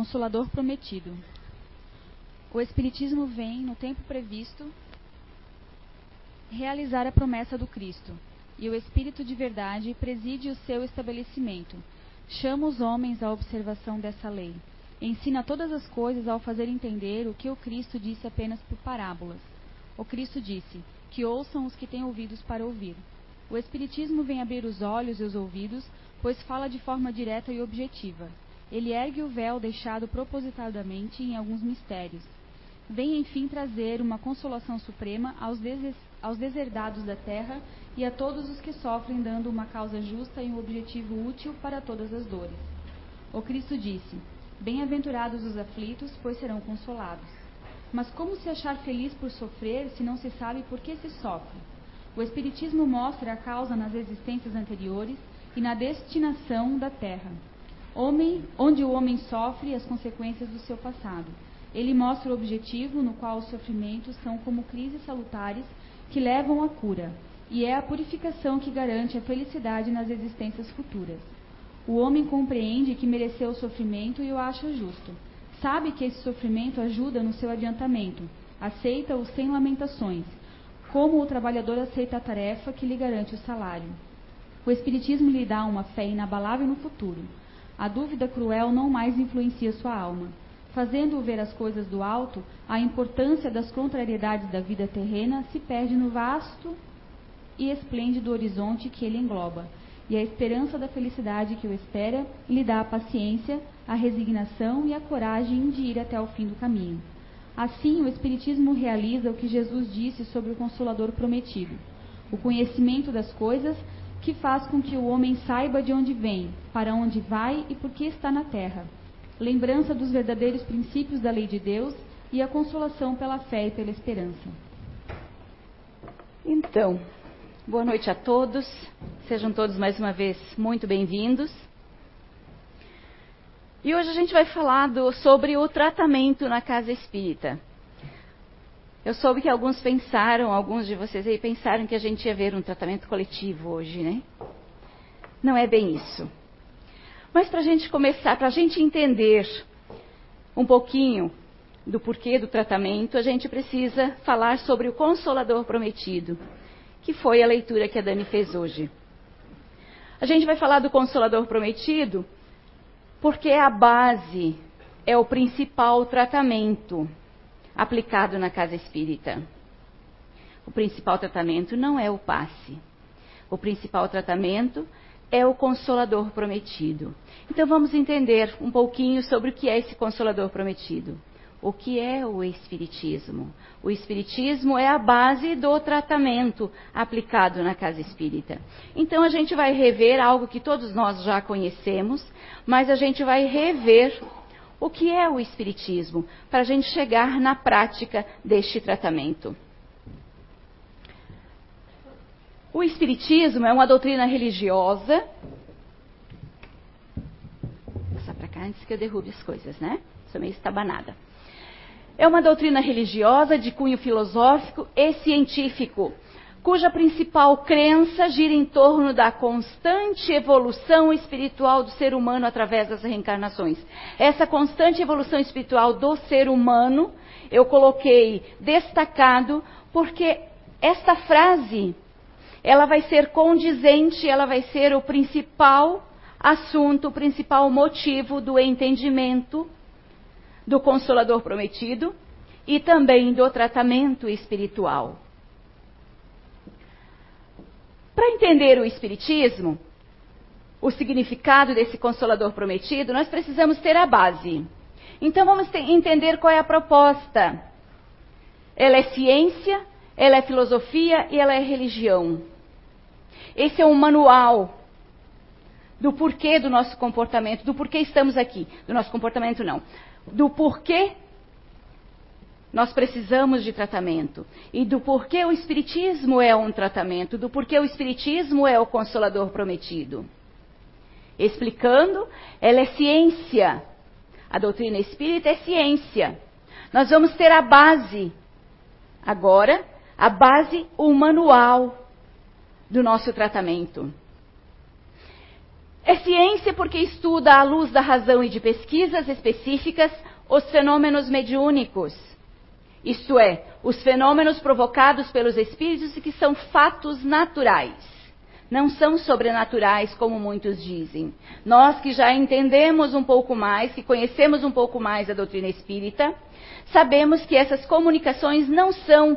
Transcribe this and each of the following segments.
Consolador prometido. O Espiritismo vem, no tempo previsto, realizar a promessa do Cristo, e o Espírito de verdade preside o seu estabelecimento. Chama os homens à observação dessa lei. Ensina todas as coisas ao fazer entender o que o Cristo disse apenas por parábolas. O Cristo disse: Que ouçam os que têm ouvidos para ouvir. O Espiritismo vem abrir os olhos e os ouvidos, pois fala de forma direta e objetiva ele ergue o véu deixado propositadamente em alguns mistérios. Vem, enfim, trazer uma consolação suprema aos, des aos deserdados da terra e a todos os que sofrem, dando uma causa justa e um objetivo útil para todas as dores. O Cristo disse: Bem-aventurados os aflitos, pois serão consolados. Mas como se achar feliz por sofrer se não se sabe por que se sofre? O Espiritismo mostra a causa nas existências anteriores e na destinação da terra homem, onde o homem sofre as consequências do seu passado. Ele mostra o objetivo no qual os sofrimentos são como crises salutares que levam à cura, e é a purificação que garante a felicidade nas existências futuras. O homem compreende que mereceu o sofrimento e o acha justo. Sabe que esse sofrimento ajuda no seu adiantamento, aceita-o sem lamentações, como o trabalhador aceita a tarefa que lhe garante o salário. O Espiritismo lhe dá uma fé inabalável no futuro a dúvida cruel não mais influencia sua alma. Fazendo-o ver as coisas do alto, a importância das contrariedades da vida terrena se perde no vasto e esplêndido horizonte que ele engloba, e a esperança da felicidade que o espera lhe dá a paciência, a resignação e a coragem de ir até o fim do caminho. Assim, o Espiritismo realiza o que Jesus disse sobre o Consolador prometido: o conhecimento das coisas que faz com que o homem saiba de onde vem, para onde vai e por que está na terra. Lembrança dos verdadeiros princípios da lei de Deus e a consolação pela fé e pela esperança. Então, boa noite a todos. Sejam todos mais uma vez muito bem-vindos. E hoje a gente vai falar do, sobre o tratamento na casa espírita. Eu soube que alguns pensaram, alguns de vocês aí pensaram que a gente ia ver um tratamento coletivo hoje, né? Não é bem isso. Mas para a gente começar, para a gente entender um pouquinho do porquê do tratamento, a gente precisa falar sobre o Consolador Prometido, que foi a leitura que a Dani fez hoje. A gente vai falar do Consolador Prometido porque é a base, é o principal tratamento aplicado na casa espírita. O principal tratamento não é o passe. O principal tratamento é o consolador prometido. Então vamos entender um pouquinho sobre o que é esse consolador prometido. O que é o Espiritismo? O Espiritismo é a base do tratamento aplicado na casa espírita. Então a gente vai rever algo que todos nós já conhecemos, mas a gente vai rever o que é o Espiritismo, para a gente chegar na prática deste tratamento. O Espiritismo é uma doutrina religiosa. Vou passar para cá antes que eu derrube as coisas, né? Sou meio estabanada. É uma doutrina religiosa de cunho filosófico e científico cuja principal crença gira em torno da constante evolução espiritual do ser humano através das reencarnações. Essa constante evolução espiritual do ser humano eu coloquei destacado porque esta frase ela vai ser condizente, ela vai ser o principal assunto, o principal motivo do entendimento do consolador prometido e também do tratamento espiritual. Para entender o Espiritismo, o significado desse consolador prometido, nós precisamos ter a base. Então vamos entender qual é a proposta. Ela é ciência, ela é filosofia e ela é religião. Esse é um manual do porquê do nosso comportamento, do porquê estamos aqui. Do nosso comportamento, não. Do porquê nós precisamos de tratamento. E do porquê o Espiritismo é um tratamento, do porquê o Espiritismo é o consolador prometido. Explicando, ela é ciência. A doutrina espírita é ciência. Nós vamos ter a base, agora, a base, o manual do nosso tratamento. É ciência porque estuda à luz da razão e de pesquisas específicas os fenômenos mediúnicos. Isto é, os fenômenos provocados pelos espíritos que são fatos naturais. Não são sobrenaturais, como muitos dizem. Nós que já entendemos um pouco mais, que conhecemos um pouco mais a doutrina espírita, sabemos que essas comunicações não são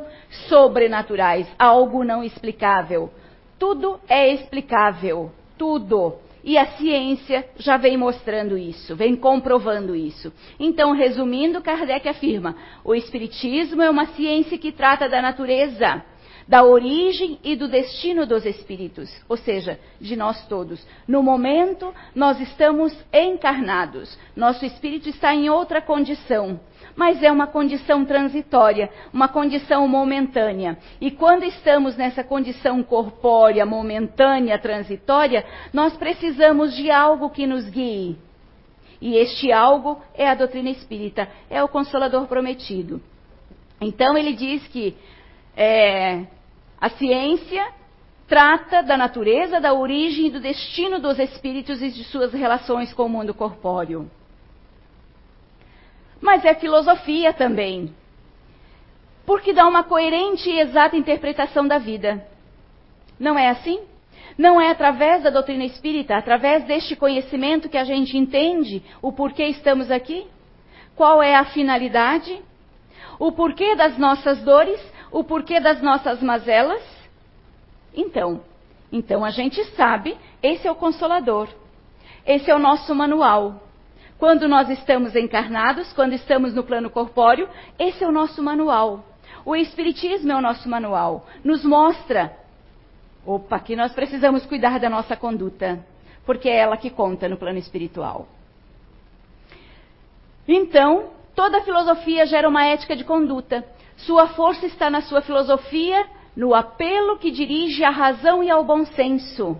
sobrenaturais, algo não explicável. Tudo é explicável, tudo. E a ciência já vem mostrando isso, vem comprovando isso. Então, resumindo, Kardec afirma: o Espiritismo é uma ciência que trata da natureza, da origem e do destino dos espíritos, ou seja, de nós todos. No momento, nós estamos encarnados, nosso espírito está em outra condição mas é uma condição transitória, uma condição momentânea. E quando estamos nessa condição corpórea, momentânea, transitória, nós precisamos de algo que nos guie. E este algo é a doutrina espírita, é o Consolador prometido. Então ele diz que é, a ciência trata da natureza, da origem e do destino dos espíritos e de suas relações com o mundo corpóreo mas é filosofia também. Porque dá uma coerente e exata interpretação da vida. Não é assim? Não é através da doutrina espírita, através deste conhecimento que a gente entende o porquê estamos aqui? Qual é a finalidade? O porquê das nossas dores? O porquê das nossas mazelas? Então, então a gente sabe, esse é o consolador. Esse é o nosso manual. Quando nós estamos encarnados, quando estamos no plano corpóreo, esse é o nosso manual. O Espiritismo é o nosso manual. Nos mostra, opa, que nós precisamos cuidar da nossa conduta, porque é ela que conta no plano espiritual. Então, toda filosofia gera uma ética de conduta. Sua força está na sua filosofia, no apelo que dirige à razão e ao bom senso.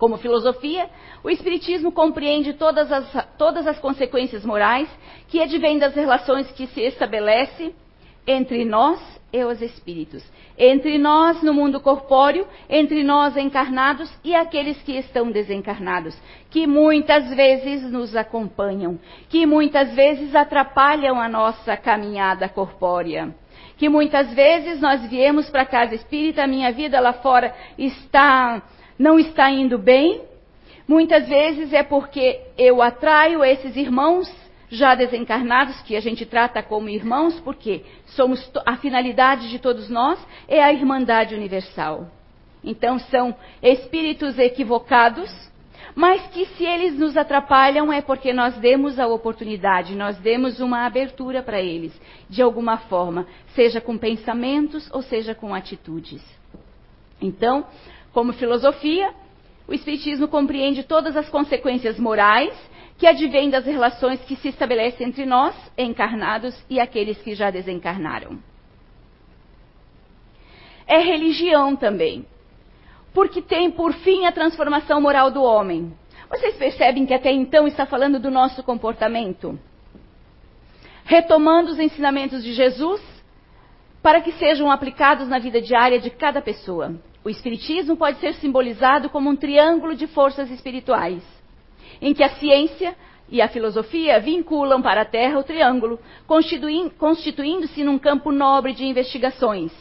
Como filosofia, o Espiritismo compreende todas as, todas as consequências morais que advêm das relações que se estabelece entre nós e os espíritos, entre nós no mundo corpóreo, entre nós encarnados e aqueles que estão desencarnados, que muitas vezes nos acompanham, que muitas vezes atrapalham a nossa caminhada corpórea. Que muitas vezes nós viemos para casa espírita, a minha vida lá fora está não está indo bem, muitas vezes é porque eu atraio esses irmãos já desencarnados, que a gente trata como irmãos, porque somos a finalidade de todos nós é a irmandade universal. Então são espíritos equivocados, mas que se eles nos atrapalham é porque nós demos a oportunidade, nós demos uma abertura para eles, de alguma forma, seja com pensamentos ou seja com atitudes. Então, como filosofia, o Espiritismo compreende todas as consequências morais que advêm das relações que se estabelecem entre nós, encarnados, e aqueles que já desencarnaram. É religião também, porque tem por fim a transformação moral do homem. Vocês percebem que até então está falando do nosso comportamento? Retomando os ensinamentos de Jesus para que sejam aplicados na vida diária de cada pessoa. O Espiritismo pode ser simbolizado como um triângulo de forças espirituais, em que a ciência e a filosofia vinculam para a Terra o triângulo, constituindo-se num campo nobre de investigações.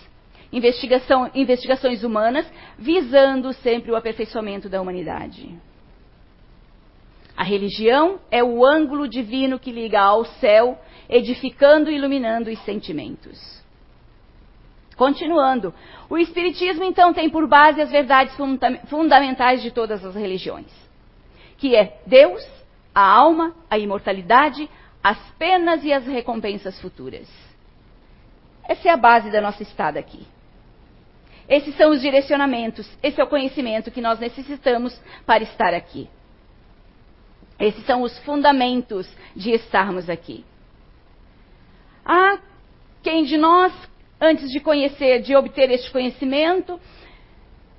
Investigação, investigações humanas, visando sempre o aperfeiçoamento da humanidade. A religião é o ângulo divino que liga ao céu, edificando e iluminando os sentimentos. Continuando, o Espiritismo então tem por base as verdades funda fundamentais de todas as religiões, que é Deus, a alma, a imortalidade, as penas e as recompensas futuras. Essa é a base da nossa estada aqui. Esses são os direcionamentos, esse é o conhecimento que nós necessitamos para estar aqui. Esses são os fundamentos de estarmos aqui. Há quem de nós antes de conhecer, de obter este conhecimento,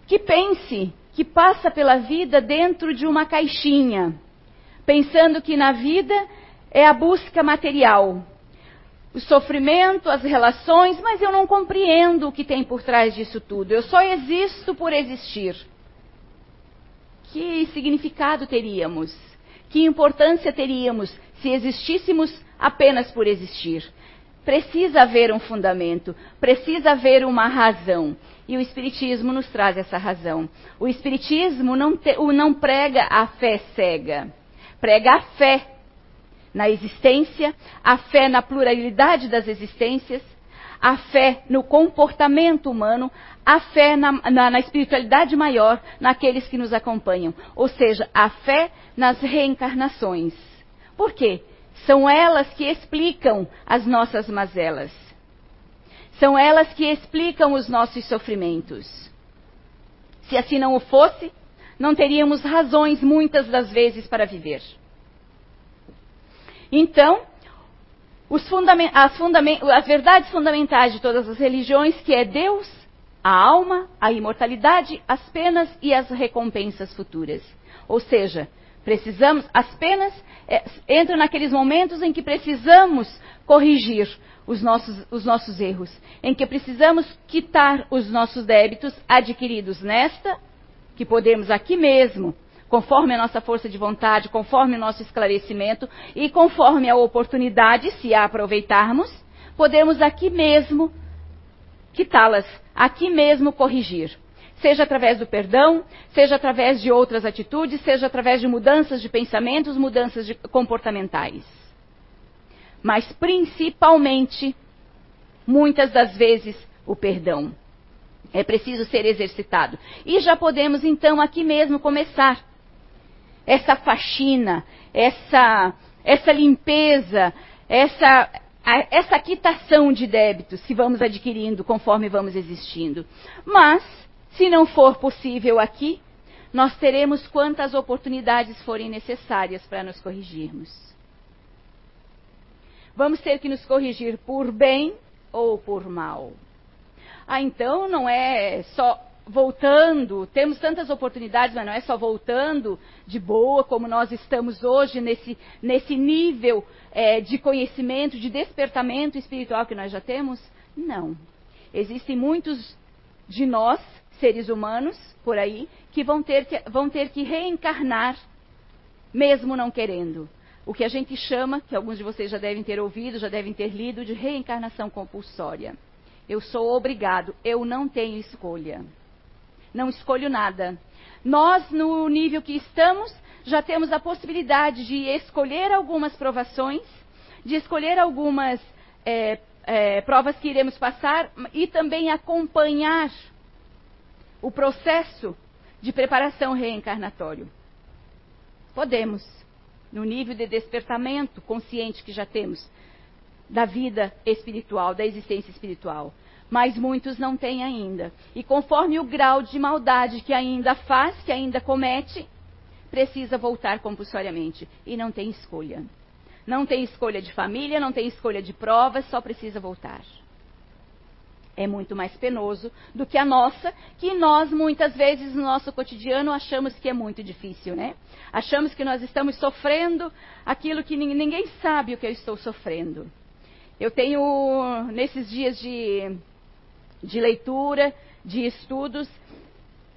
que pense que passa pela vida dentro de uma caixinha, pensando que na vida é a busca material, o sofrimento, as relações, mas eu não compreendo o que tem por trás disso tudo. Eu só existo por existir. que significado teríamos? Que importância teríamos se existíssemos apenas por existir? Precisa haver um fundamento, precisa haver uma razão. E o Espiritismo nos traz essa razão. O Espiritismo não, te, não prega a fé cega, prega a fé na existência, a fé na pluralidade das existências, a fé no comportamento humano, a fé na, na, na, espiritualidade maior naqueles que nos acompanham. Ou seja, a fé nas reencarnações. Por quê? São elas que explicam as nossas mazelas. São elas que explicam os nossos sofrimentos. Se assim não o fosse, não teríamos razões muitas das vezes para viver. Então, fundament as, fundament as verdades fundamentais de todas as religiões, que é Deus, a alma, a imortalidade, as penas e as recompensas futuras. Ou seja, precisamos, as penas é, entram naqueles momentos em que precisamos corrigir os nossos, os nossos erros, em que precisamos quitar os nossos débitos adquiridos nesta, que podemos aqui mesmo conforme a nossa força de vontade, conforme o nosso esclarecimento e conforme a oportunidade, se a aproveitarmos, podemos aqui mesmo quitá-las, aqui mesmo corrigir. Seja através do perdão, seja através de outras atitudes, seja através de mudanças de pensamentos, mudanças de comportamentais. Mas principalmente, muitas das vezes, o perdão. É preciso ser exercitado. E já podemos então aqui mesmo começar essa faxina, essa, essa limpeza, essa, essa quitação de débitos que vamos adquirindo conforme vamos existindo. Mas, se não for possível aqui, nós teremos quantas oportunidades forem necessárias para nos corrigirmos. Vamos ter que nos corrigir por bem ou por mal. Ah, então não é só voltando, temos tantas oportunidades, mas não é só voltando de boa, como nós estamos hoje nesse, nesse nível é, de conhecimento, de despertamento espiritual que nós já temos? Não. Existem muitos de nós, seres humanos, por aí, que vão ter que, vão ter que reencarnar, mesmo não querendo. O que a gente chama, que alguns de vocês já devem ter ouvido, já devem ter lido, de reencarnação compulsória. Eu sou obrigado, eu não tenho escolha não escolho nada. Nós, no nível que estamos, já temos a possibilidade de escolher algumas provações, de escolher algumas é, é, provas que iremos passar e também acompanhar o processo de preparação reencarnatório. Podemos, no nível de despertamento consciente que já temos da vida espiritual, da existência espiritual mas muitos não têm ainda. E conforme o grau de maldade que ainda faz, que ainda comete, precisa voltar compulsoriamente. E não tem escolha. Não tem escolha de família, não tem escolha de provas, só precisa voltar. É muito mais penoso do que a nossa, que nós muitas vezes no nosso cotidiano achamos que é muito difícil, né? Achamos que nós estamos sofrendo aquilo que ninguém sabe o que eu estou sofrendo. Eu tenho, nesses dias de de leitura, de estudos,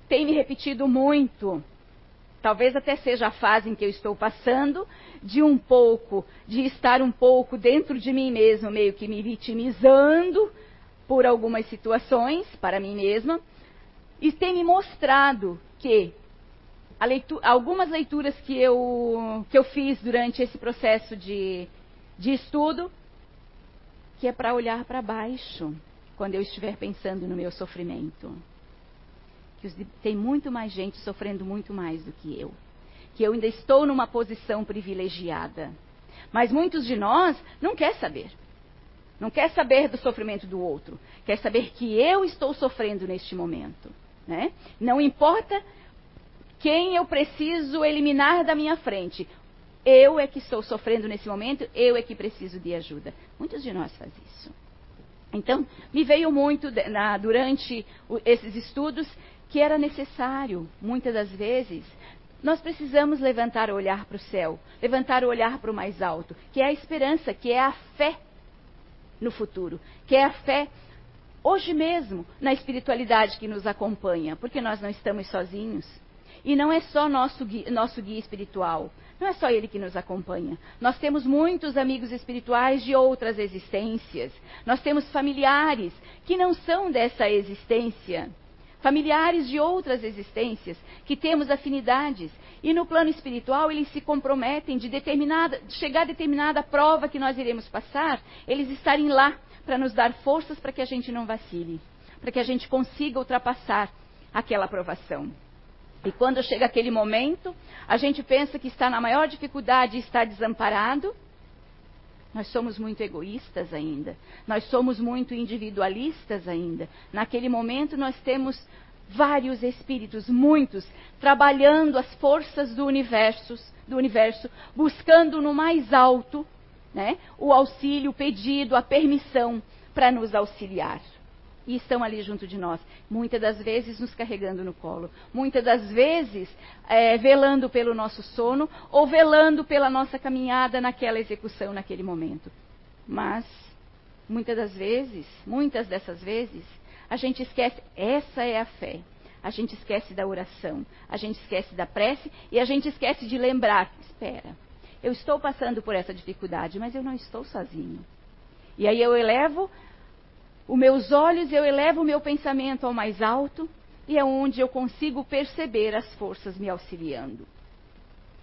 tem me repetido muito. Talvez até seja a fase em que eu estou passando, de um pouco, de estar um pouco dentro de mim mesmo, meio que me vitimizando por algumas situações, para mim mesma, e tem me mostrado que leitura, algumas leituras que eu, que eu fiz durante esse processo de, de estudo, que é para olhar para baixo quando eu estiver pensando no meu sofrimento. Que tem muito mais gente sofrendo muito mais do que eu. Que eu ainda estou numa posição privilegiada. Mas muitos de nós não quer saber. Não quer saber do sofrimento do outro. Quer saber que eu estou sofrendo neste momento. Né? Não importa quem eu preciso eliminar da minha frente. Eu é que estou sofrendo nesse momento, eu é que preciso de ajuda. Muitos de nós fazem isso. Então, me veio muito na, durante esses estudos que era necessário, muitas das vezes, nós precisamos levantar o olhar para o céu, levantar o olhar para o mais alto, que é a esperança, que é a fé no futuro, que é a fé hoje mesmo na espiritualidade que nos acompanha, porque nós não estamos sozinhos. E não é só nosso guia, nosso guia espiritual. Não é só ele que nos acompanha. Nós temos muitos amigos espirituais de outras existências. Nós temos familiares que não são dessa existência. Familiares de outras existências que temos afinidades. E no plano espiritual eles se comprometem de determinada, de chegar a determinada prova que nós iremos passar, eles estarem lá para nos dar forças para que a gente não vacile, para que a gente consiga ultrapassar aquela aprovação. E quando chega aquele momento, a gente pensa que está na maior dificuldade e está desamparado. Nós somos muito egoístas ainda. Nós somos muito individualistas ainda. Naquele momento, nós temos vários espíritos, muitos, trabalhando as forças do universo, do universo buscando no mais alto né, o auxílio, o pedido, a permissão para nos auxiliar e estão ali junto de nós, muitas das vezes nos carregando no colo, muitas das vezes é, velando pelo nosso sono ou velando pela nossa caminhada naquela execução, naquele momento. Mas, muitas das vezes, muitas dessas vezes, a gente esquece, essa é a fé. A gente esquece da oração, a gente esquece da prece e a gente esquece de lembrar: espera, eu estou passando por essa dificuldade, mas eu não estou sozinho. E aí eu elevo os meus olhos, eu elevo o meu pensamento ao mais alto e é onde eu consigo perceber as forças me auxiliando.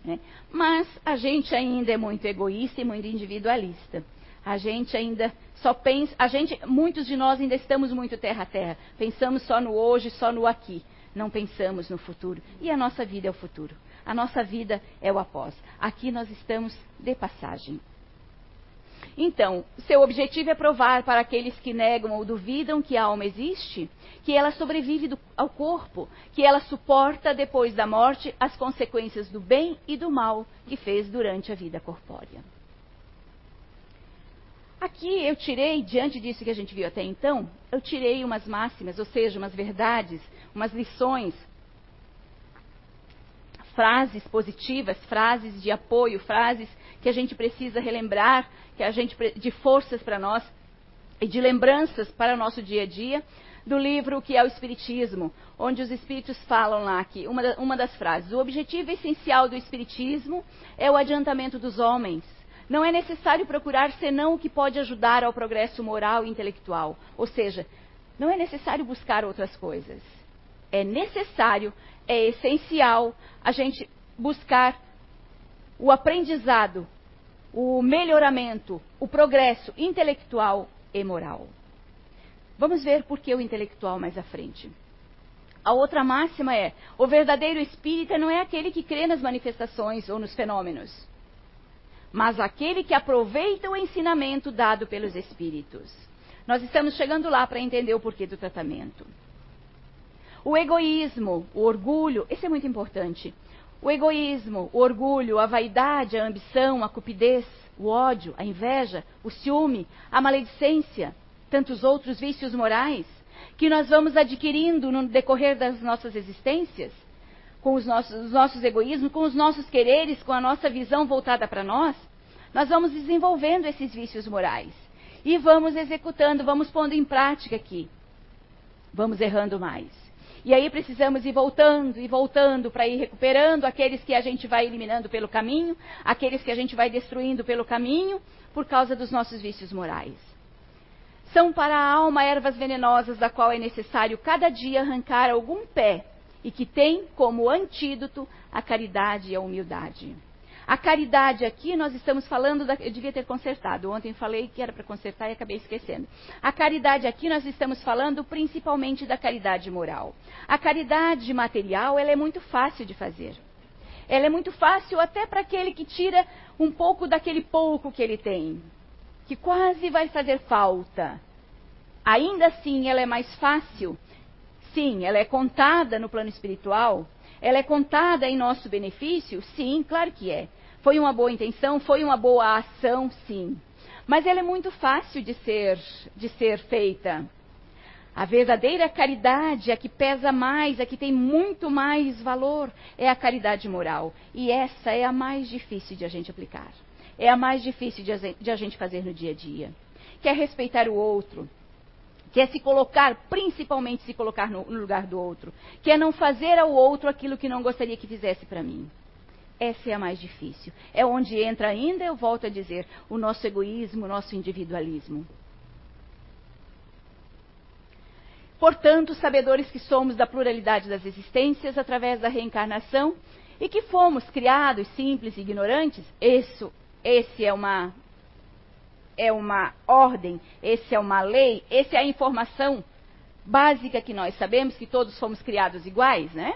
Né? Mas a gente ainda é muito egoísta e muito individualista. A gente ainda só pensa, a gente, muitos de nós ainda estamos muito terra a terra. Pensamos só no hoje, só no aqui. Não pensamos no futuro. E a nossa vida é o futuro. A nossa vida é o após. Aqui nós estamos de passagem. Então, seu objetivo é provar para aqueles que negam ou duvidam que a alma existe, que ela sobrevive do, ao corpo, que ela suporta depois da morte as consequências do bem e do mal que fez durante a vida corpórea. Aqui eu tirei, diante disso que a gente viu até então, eu tirei umas máximas, ou seja, umas verdades, umas lições, frases positivas, frases de apoio, frases que a gente precisa relembrar, que a gente de forças para nós e de lembranças para o nosso dia a dia, do livro que é o Espiritismo, onde os espíritos falam lá aqui, uma, uma das frases: o objetivo essencial do Espiritismo é o adiantamento dos homens. Não é necessário procurar senão o que pode ajudar ao progresso moral e intelectual. Ou seja, não é necessário buscar outras coisas. É necessário, é essencial a gente buscar o aprendizado, o melhoramento, o progresso intelectual e moral. Vamos ver por que o intelectual mais à frente. A outra máxima é: o verdadeiro espírita não é aquele que crê nas manifestações ou nos fenômenos, mas aquele que aproveita o ensinamento dado pelos espíritos. Nós estamos chegando lá para entender o porquê do tratamento. O egoísmo, o orgulho, esse é muito importante. O egoísmo, o orgulho, a vaidade, a ambição, a cupidez, o ódio, a inveja, o ciúme, a maledicência, tantos outros vícios morais que nós vamos adquirindo no decorrer das nossas existências, com os nossos, os nossos egoísmos, com os nossos quereres, com a nossa visão voltada para nós, nós vamos desenvolvendo esses vícios morais e vamos executando, vamos pondo em prática aqui. Vamos errando mais. E aí precisamos ir voltando e voltando para ir recuperando aqueles que a gente vai eliminando pelo caminho, aqueles que a gente vai destruindo pelo caminho, por causa dos nossos vícios morais. São para a alma ervas venenosas da qual é necessário cada dia arrancar algum pé e que tem como antídoto a caridade e a humildade. A caridade aqui, nós estamos falando, da, eu devia ter consertado, ontem falei que era para consertar e acabei esquecendo. A caridade aqui, nós estamos falando principalmente da caridade moral. A caridade material, ela é muito fácil de fazer. Ela é muito fácil até para aquele que tira um pouco daquele pouco que ele tem, que quase vai fazer falta. Ainda assim, ela é mais fácil. Sim, ela é contada no plano espiritual, ela é contada em nosso benefício? Sim, claro que é. Foi uma boa intenção, foi uma boa ação, sim. Mas ela é muito fácil de ser, de ser feita. A verdadeira caridade, a que pesa mais, a que tem muito mais valor, é a caridade moral. E essa é a mais difícil de a gente aplicar. É a mais difícil de a gente fazer no dia a dia. Quer respeitar o outro, que é se colocar, principalmente se colocar no, no lugar do outro, que é não fazer ao outro aquilo que não gostaria que fizesse para mim. Essa é a mais difícil. É onde entra ainda, eu volto a dizer, o nosso egoísmo, o nosso individualismo. Portanto, sabedores que somos da pluralidade das existências através da reencarnação e que fomos criados simples e ignorantes, isso, esse é uma é uma ordem, esse é uma lei, essa é a informação básica que nós sabemos que todos fomos criados iguais, né?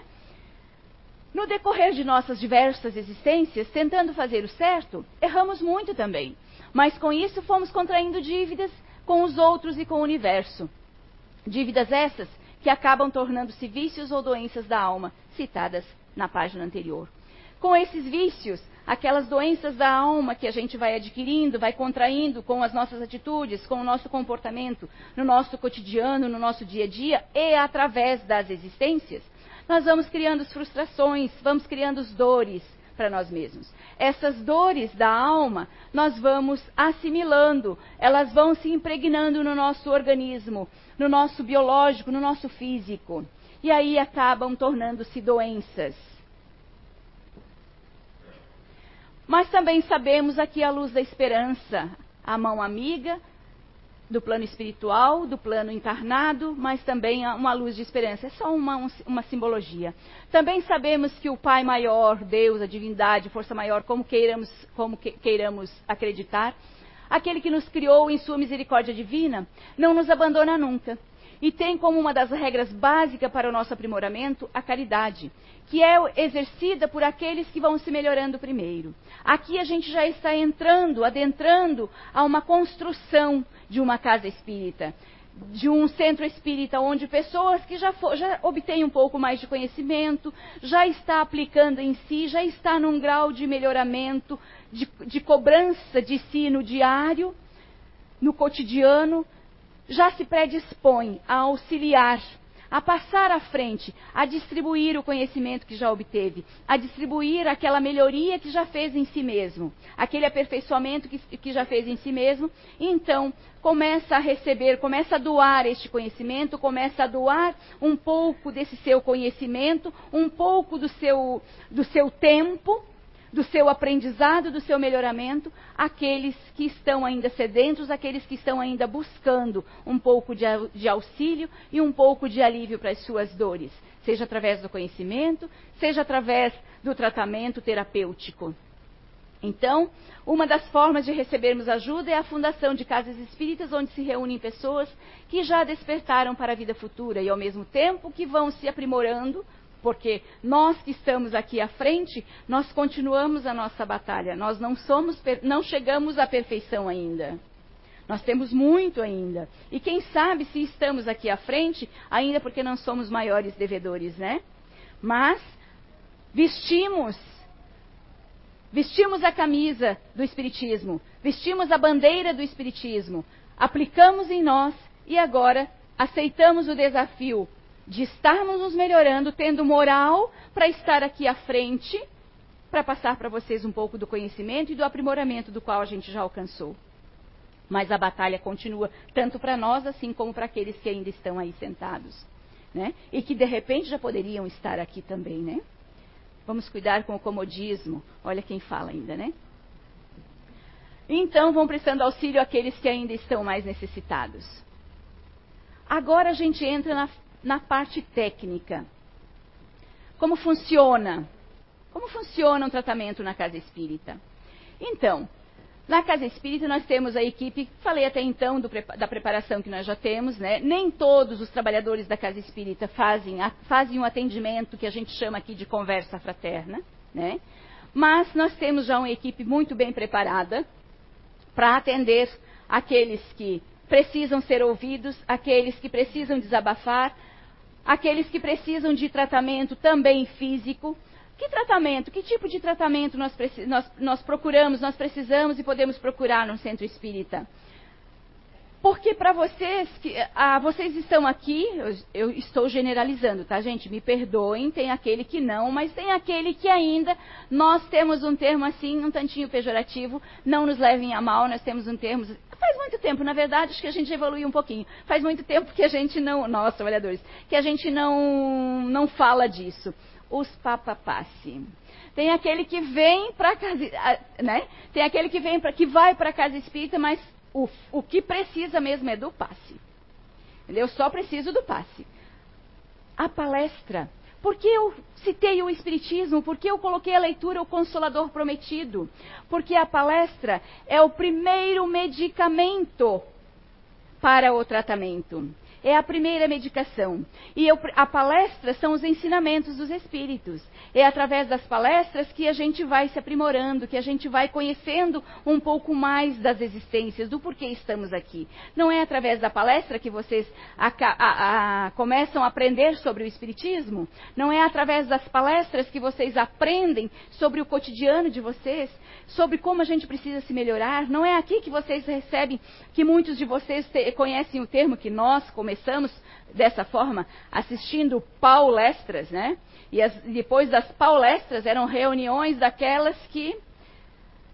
No decorrer de nossas diversas existências, tentando fazer o certo, erramos muito também. Mas com isso fomos contraindo dívidas com os outros e com o universo. Dívidas essas que acabam tornando-se vícios ou doenças da alma, citadas na página anterior. Com esses vícios, aquelas doenças da alma que a gente vai adquirindo, vai contraindo com as nossas atitudes, com o nosso comportamento, no nosso cotidiano, no nosso dia a dia e através das existências, nós vamos criando frustrações, vamos criando dores para nós mesmos. Essas dores da alma nós vamos assimilando, elas vão se impregnando no nosso organismo, no nosso biológico, no nosso físico. E aí acabam tornando-se doenças. Mas também sabemos aqui a luz da esperança, a mão amiga do plano espiritual, do plano encarnado, mas também uma luz de esperança. É só uma, uma simbologia. Também sabemos que o Pai maior, Deus, a divindade, força maior, como queiramos, como queiramos acreditar, aquele que nos criou em sua misericórdia divina, não nos abandona nunca e tem como uma das regras básicas para o nosso aprimoramento a caridade, que é exercida por aqueles que vão se melhorando primeiro. Aqui a gente já está entrando, adentrando a uma construção de uma casa espírita, de um centro espírita onde pessoas que já, for, já obtêm um pouco mais de conhecimento, já está aplicando em si, já está num grau de melhoramento, de, de cobrança de si no diário, no cotidiano, já se predispõe a auxiliar, a passar à frente, a distribuir o conhecimento que já obteve, a distribuir aquela melhoria que já fez em si mesmo, aquele aperfeiçoamento que, que já fez em si mesmo, então começa a receber, começa a doar este conhecimento, começa a doar um pouco desse seu conhecimento, um pouco do seu, do seu tempo, do seu aprendizado, do seu melhoramento, aqueles que estão ainda sedentos, aqueles que estão ainda buscando um pouco de, de auxílio e um pouco de alívio para as suas dores, seja através do conhecimento, seja através do tratamento terapêutico. Então, uma das formas de recebermos ajuda é a fundação de casas espíritas, onde se reúnem pessoas que já despertaram para a vida futura e, ao mesmo tempo, que vão se aprimorando porque nós que estamos aqui à frente, nós continuamos a nossa batalha. Nós não somos, não chegamos à perfeição ainda. Nós temos muito ainda. E quem sabe se estamos aqui à frente, ainda porque não somos maiores devedores, né? Mas vestimos vestimos a camisa do espiritismo, vestimos a bandeira do espiritismo, aplicamos em nós e agora aceitamos o desafio de estarmos nos melhorando, tendo moral para estar aqui à frente, para passar para vocês um pouco do conhecimento e do aprimoramento do qual a gente já alcançou. Mas a batalha continua, tanto para nós assim como para aqueles que ainda estão aí sentados. Né? E que de repente já poderiam estar aqui também, né? Vamos cuidar com o comodismo. Olha quem fala ainda, né? Então vão prestando auxílio àqueles que ainda estão mais necessitados. Agora a gente entra na na parte técnica. Como funciona? Como funciona um tratamento na casa espírita? Então, na casa espírita nós temos a equipe, falei até então do, da preparação que nós já temos, né? Nem todos os trabalhadores da casa espírita fazem, fazem um atendimento que a gente chama aqui de conversa fraterna, né? Mas nós temos já uma equipe muito bem preparada para atender aqueles que precisam ser ouvidos, aqueles que precisam desabafar, aqueles que precisam de tratamento também físico. Que tratamento? Que tipo de tratamento nós, nós, nós procuramos, nós precisamos e podemos procurar no centro espírita? Porque para vocês, que, ah, vocês estão aqui, eu, eu, estou generalizando, tá, gente? Me perdoem, tem aquele que não, mas tem aquele que ainda, nós temos um termo assim, um tantinho pejorativo, não nos levem a mal, nós temos um termo, faz muito tempo, na verdade, acho que a gente evoluiu um pouquinho. Faz muito tempo que a gente não, nós trabalhadores, que a gente não, não fala disso. Os papapasse. Tem aquele que vem para casa, né? Tem aquele que vem para que vai para casa espírita, mas o, o que precisa mesmo é do passe. Eu só preciso do passe. A palestra. Por que eu citei o Espiritismo? Por que eu coloquei a leitura O Consolador Prometido? Porque a palestra é o primeiro medicamento para o tratamento é a primeira medicação. E eu, a palestra são os ensinamentos dos espíritos. É através das palestras que a gente vai se aprimorando, que a gente vai conhecendo um pouco mais das existências, do porquê estamos aqui. Não é através da palestra que vocês a, a, a, começam a aprender sobre o espiritismo. Não é através das palestras que vocês aprendem sobre o cotidiano de vocês, sobre como a gente precisa se melhorar. Não é aqui que vocês recebem, que muitos de vocês te, conhecem o termo que nós, começamos dessa forma assistindo palestras, né? E as, depois das palestras eram reuniões daquelas que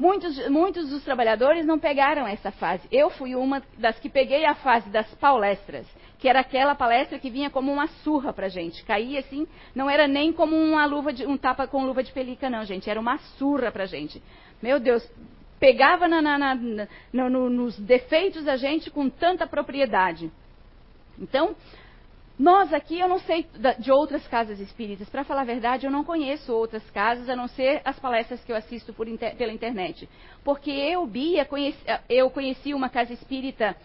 muitos, muitos dos trabalhadores não pegaram essa fase. Eu fui uma das que peguei a fase das palestras, que era aquela palestra que vinha como uma surra pra gente. Caía assim, não era nem como uma luva de, um tapa com luva de pelica, não, gente. Era uma surra pra gente. Meu Deus, pegava na, na, na, no, nos defeitos da gente com tanta propriedade. Então, nós aqui, eu não sei de outras casas espíritas. Para falar a verdade, eu não conheço outras casas, a não ser as palestras que eu assisto inter, pela internet. Porque eu, Bia, conheci, eu conheci uma casa espírita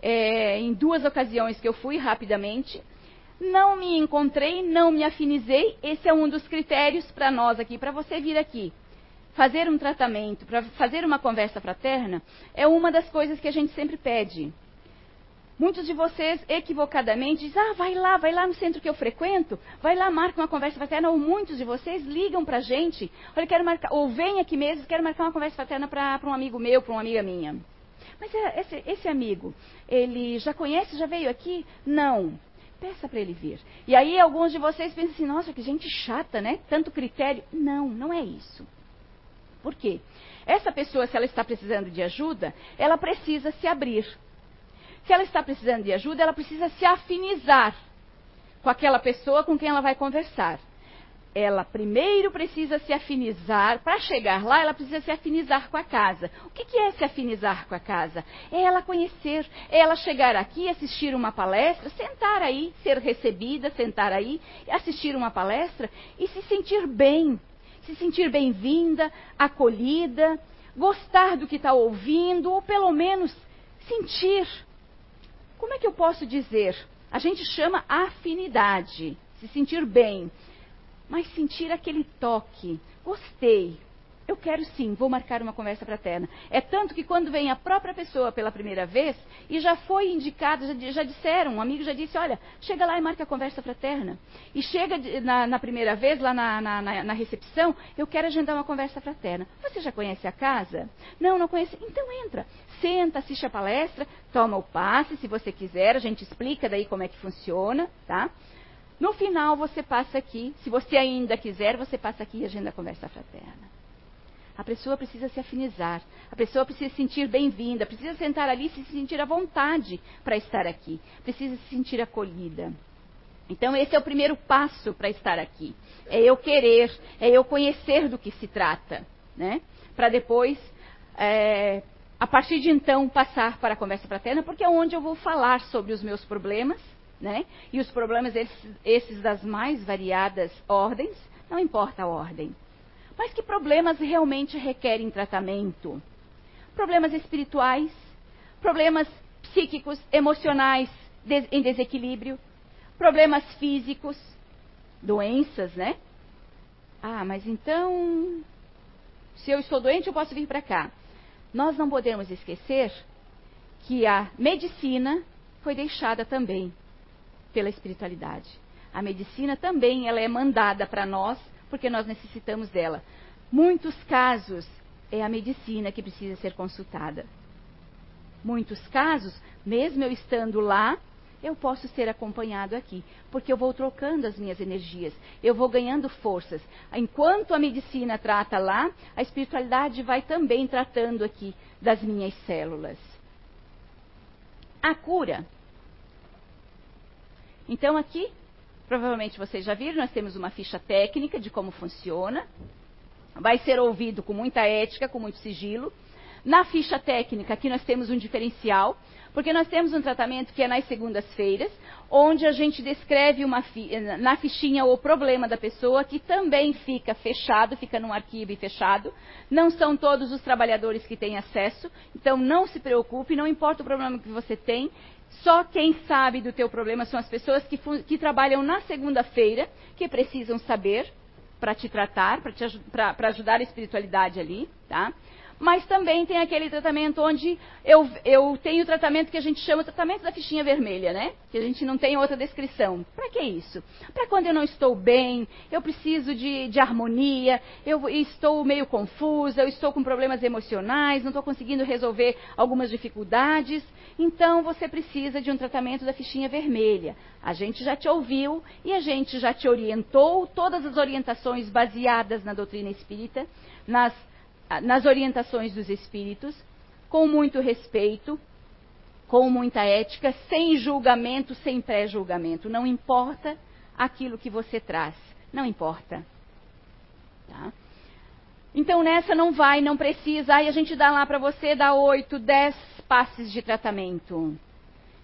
é, em duas ocasiões que eu fui rapidamente. Não me encontrei, não me afinizei. Esse é um dos critérios para nós aqui, para você vir aqui. Fazer um tratamento, para fazer uma conversa fraterna, é uma das coisas que a gente sempre pede. Muitos de vocês, equivocadamente, dizem, ah, vai lá, vai lá no centro que eu frequento, vai lá, marca uma conversa fraterna. Ou muitos de vocês ligam para a gente, olha, quero marcar, ou vem aqui mesmo, quero marcar uma conversa fraterna para um amigo meu, para uma amiga minha. Mas é, esse, esse amigo, ele já conhece, já veio aqui? Não. Peça para ele vir. E aí alguns de vocês pensam assim, nossa, que gente chata, né? Tanto critério. Não, não é isso. Por quê? Essa pessoa, se ela está precisando de ajuda, ela precisa se abrir. Se ela está precisando de ajuda, ela precisa se afinizar com aquela pessoa com quem ela vai conversar. Ela primeiro precisa se afinizar, para chegar lá, ela precisa se afinizar com a casa. O que, é se afinizar com a casa? É ela conhecer, é ela chegar aqui, assistir uma palestra, sentar aí, ser recebida, sentar aí, assistir uma palestra e se sentir bem, se sentir bem-vinda, acolhida, gostar do que está ouvindo, ou pelo menos sentir como é que eu posso dizer? A gente chama afinidade, se sentir bem, mas sentir aquele toque. Gostei. Eu quero sim, vou marcar uma conversa fraterna. É tanto que quando vem a própria pessoa pela primeira vez e já foi indicado, já, já disseram, um amigo já disse, olha, chega lá e marca a conversa fraterna. E chega na, na primeira vez, lá na, na, na, recepção, eu quero agendar uma conversa fraterna. Você já conhece a casa? Não, não conhece? Então entra senta, assiste a palestra, toma o passe, se você quiser, a gente explica daí como é que funciona, tá? No final, você passa aqui, se você ainda quiser, você passa aqui e agenda a conversa fraterna. A pessoa precisa se afinizar, a pessoa precisa se sentir bem-vinda, precisa sentar ali e se sentir à vontade para estar aqui, precisa se sentir acolhida. Então, esse é o primeiro passo para estar aqui. É eu querer, é eu conhecer do que se trata, né? Para depois é, a partir de então passar para a conversa fraterna, porque é onde eu vou falar sobre os meus problemas, né? E os problemas esses, esses das mais variadas ordens, não importa a ordem. Mas que problemas realmente requerem tratamento? Problemas espirituais, problemas psíquicos, emocionais em desequilíbrio, problemas físicos, doenças, né? Ah, mas então, se eu estou doente, eu posso vir para cá. Nós não podemos esquecer que a medicina foi deixada também pela espiritualidade. A medicina também ela é mandada para nós porque nós necessitamos dela. Muitos casos é a medicina que precisa ser consultada. Muitos casos, mesmo eu estando lá, eu posso ser acompanhado aqui, porque eu vou trocando as minhas energias, eu vou ganhando forças. Enquanto a medicina trata lá, a espiritualidade vai também tratando aqui das minhas células. a cura. Então aqui, provavelmente vocês já viram, nós temos uma ficha técnica de como funciona. Vai ser ouvido com muita ética, com muito sigilo. Na ficha técnica, aqui nós temos um diferencial, porque nós temos um tratamento que é nas segundas-feiras, onde a gente descreve fi na fichinha o problema da pessoa, que também fica fechado, fica num arquivo fechado. Não são todos os trabalhadores que têm acesso, então não se preocupe, não importa o problema que você tem, só quem sabe do teu problema são as pessoas que, que trabalham na segunda-feira, que precisam saber para te tratar, para ajudar a espiritualidade ali, tá? Mas também tem aquele tratamento onde eu, eu tenho o tratamento que a gente chama tratamento da fichinha vermelha, né? Que a gente não tem outra descrição. Para que isso? Para quando eu não estou bem, eu preciso de, de harmonia, eu estou meio confusa, eu estou com problemas emocionais, não estou conseguindo resolver algumas dificuldades. Então você precisa de um tratamento da fichinha vermelha. A gente já te ouviu e a gente já te orientou, todas as orientações baseadas na doutrina espírita, nas nas orientações dos espíritos, com muito respeito, com muita ética, sem julgamento, sem pré-julgamento. Não importa aquilo que você traz, não importa. Tá? Então nessa não vai, não precisa. Aí a gente dá lá para você, dá oito, dez passes de tratamento,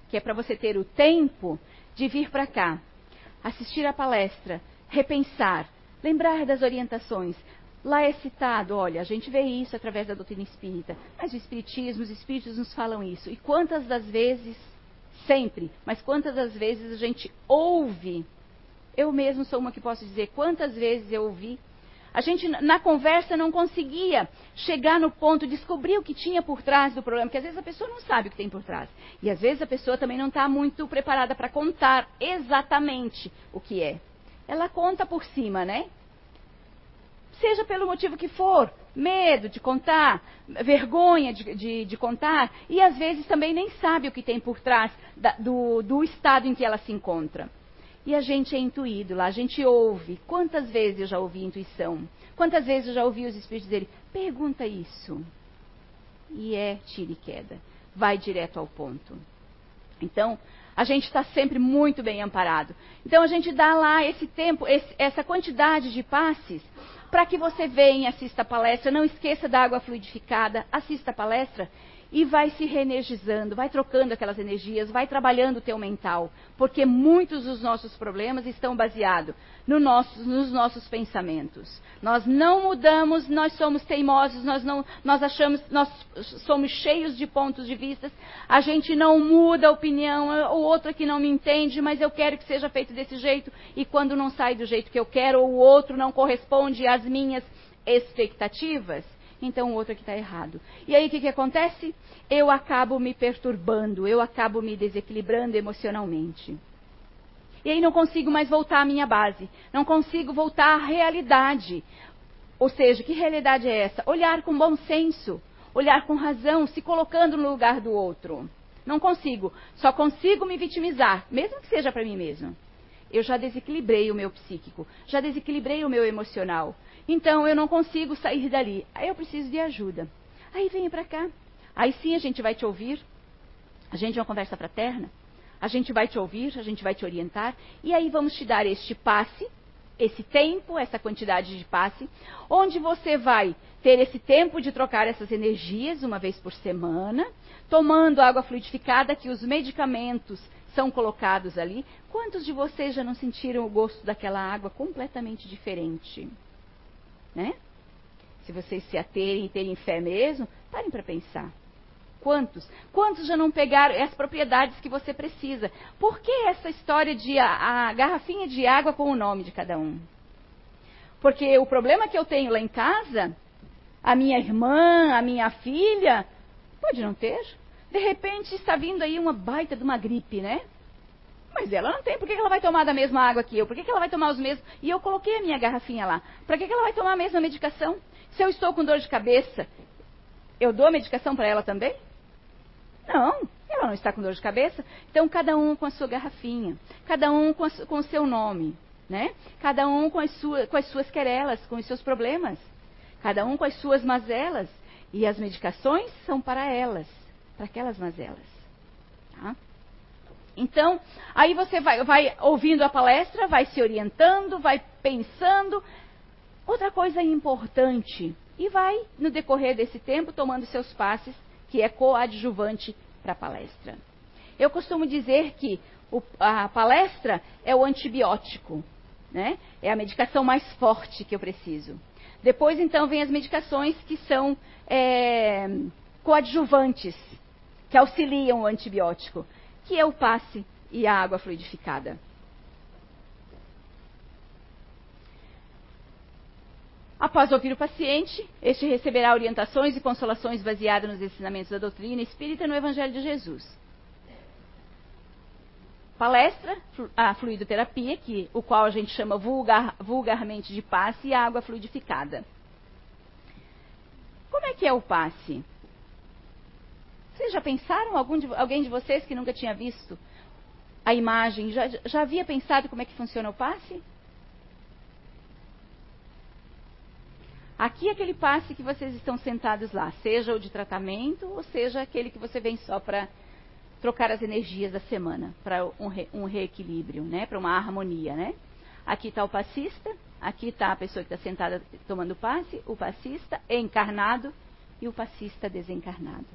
que é para você ter o tempo de vir para cá, assistir a palestra, repensar, lembrar das orientações, Lá é citado, olha, a gente vê isso através da doutrina espírita, mas o espiritismo, os espíritos nos falam isso. E quantas das vezes, sempre, mas quantas das vezes a gente ouve? Eu mesmo sou uma que posso dizer quantas vezes eu ouvi. A gente, na conversa, não conseguia chegar no ponto, descobrir o que tinha por trás do problema, porque às vezes a pessoa não sabe o que tem por trás. E às vezes a pessoa também não está muito preparada para contar exatamente o que é. Ela conta por cima, né? Seja pelo motivo que for, medo de contar, vergonha de, de, de, contar, e às vezes também nem sabe o que tem por trás da, do, do estado em que ela se encontra. E a gente é intuído lá, a gente ouve. Quantas vezes eu já ouvi intuição? Quantas vezes eu já ouvi os espíritos dizerem, pergunta isso. E é tira e queda. Vai direto ao ponto. Então, a gente está sempre muito bem amparado. Então, a gente dá lá esse tempo, esse, essa quantidade de passes para que você venha, assista a palestra, não esqueça da água fluidificada, assista a palestra e vai se reenergizando, vai trocando aquelas energias, vai trabalhando o teu mental, porque muitos dos nossos problemas estão baseados no nosso, nos nossos pensamentos. Nós não mudamos, nós somos teimosos, nós não, nós achamos, nós somos cheios de pontos de vista, a gente não muda a opinião, o outro aqui não me entende, mas eu quero que seja feito desse jeito, e quando não sai do jeito que eu quero, ou o outro não corresponde às minhas expectativas, então o outro aqui está errado. E aí o que, que acontece? Eu acabo me perturbando, eu acabo me desequilibrando emocionalmente. E aí não consigo mais voltar à minha base, não consigo voltar à realidade. Ou seja, que realidade é essa? Olhar com bom senso, olhar com razão, se colocando no lugar do outro. Não consigo, só consigo me vitimizar, mesmo que seja para mim mesmo. Eu já desequilibrei o meu psíquico, já desequilibrei o meu emocional. Então eu não consigo sair dali. Aí eu preciso de ajuda. Aí venha para cá. Aí sim a gente vai te ouvir. A gente é uma conversa fraterna. A gente vai te ouvir, a gente vai te orientar. E aí vamos te dar este passe, esse tempo, essa quantidade de passe, onde você vai ter esse tempo de trocar essas energias uma vez por semana, tomando água fluidificada, que os medicamentos são colocados ali. Quantos de vocês já não sentiram o gosto daquela água completamente diferente? Né? Se vocês se aterem e terem fé mesmo, parem para pensar. Quantos? Quantos já não pegaram as propriedades que você precisa? Por que essa história de a, a garrafinha de água com o nome de cada um? Porque o problema que eu tenho lá em casa, a minha irmã, a minha filha, pode não ter. De repente está vindo aí uma baita de uma gripe, né? Mas ela não tem. Por que ela vai tomar da mesma água que eu? Por que ela vai tomar os mesmos? E eu coloquei a minha garrafinha lá. Para que ela vai tomar a mesma medicação? Se eu estou com dor de cabeça, eu dou a medicação para ela também? Não, ela não está com dor de cabeça. Então, cada um com a sua garrafinha. Cada um com, a, com o seu nome. Né? Cada um com as, suas, com as suas querelas, com os seus problemas. Cada um com as suas mazelas. E as medicações são para elas, para aquelas mazelas. Tá? Então, aí você vai, vai ouvindo a palestra, vai se orientando, vai pensando. Outra coisa importante, e vai, no decorrer desse tempo, tomando seus passes, que é coadjuvante para a palestra. Eu costumo dizer que o, a palestra é o antibiótico, né? É a medicação mais forte que eu preciso. Depois, então, vem as medicações que são é, coadjuvantes, que auxiliam o antibiótico, que é o passe e a água fluidificada. Após ouvir o paciente, este receberá orientações e consolações baseadas nos ensinamentos da doutrina espírita no Evangelho de Jesus palestra, a fluidoterapia, que, o qual a gente chama vulgar, vulgarmente de passe, e água fluidificada. Como é que é o passe? Vocês já pensaram, algum de, alguém de vocês que nunca tinha visto a imagem, já, já havia pensado como é que funciona o passe? Aqui é aquele passe que vocês estão sentados lá, seja o de tratamento, ou seja aquele que você vem só para trocar as energias da semana para um, re, um, reequilíbrio, né? Para uma harmonia, né? Aqui está o passista, aqui está a pessoa que está sentada tomando passe, o passista encarnado e o passista desencarnado.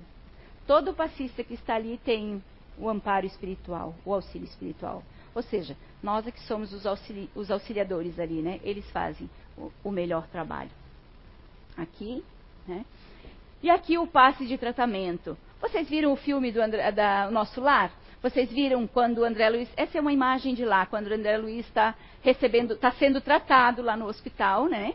Todo passista que está ali tem o amparo espiritual, o auxílio espiritual. Ou seja, nós é que somos os, auxili os auxiliadores ali, né? Eles fazem o, o melhor trabalho. Aqui, né? E aqui o passe de tratamento. Vocês viram o filme do André, da Nosso Lar? Vocês viram quando o André Luiz. Essa é uma imagem de lá, quando o André Luiz está recebendo, está sendo tratado lá no hospital, né?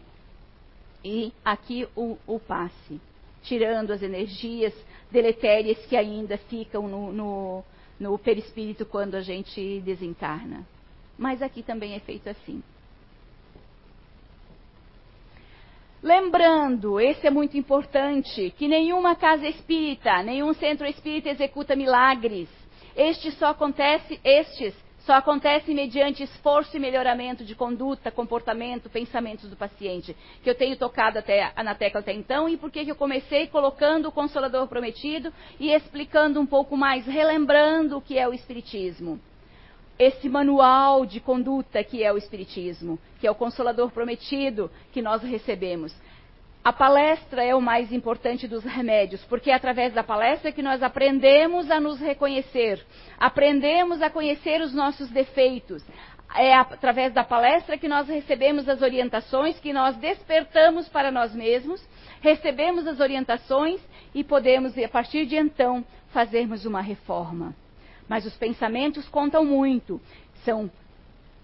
E aqui o, o passe, tirando as energias deletérias que ainda ficam no, no, no perispírito quando a gente desencarna. Mas aqui também é feito assim. Lembrando, esse é muito importante, que nenhuma casa espírita, nenhum centro espírita executa milagres. Este só acontece, estes só acontecem mediante esforço e melhoramento de conduta, comportamento, pensamentos do paciente, que eu tenho tocado até, na tecla até então, e por que eu comecei colocando o Consolador Prometido e explicando um pouco mais, relembrando o que é o Espiritismo esse manual de conduta que é o Espiritismo, que é o Consolador Prometido que nós recebemos. A palestra é o mais importante dos remédios, porque é através da palestra que nós aprendemos a nos reconhecer, aprendemos a conhecer os nossos defeitos. É através da palestra que nós recebemos as orientações, que nós despertamos para nós mesmos, recebemos as orientações e podemos, a partir de então, fazermos uma reforma. Mas os pensamentos contam muito. São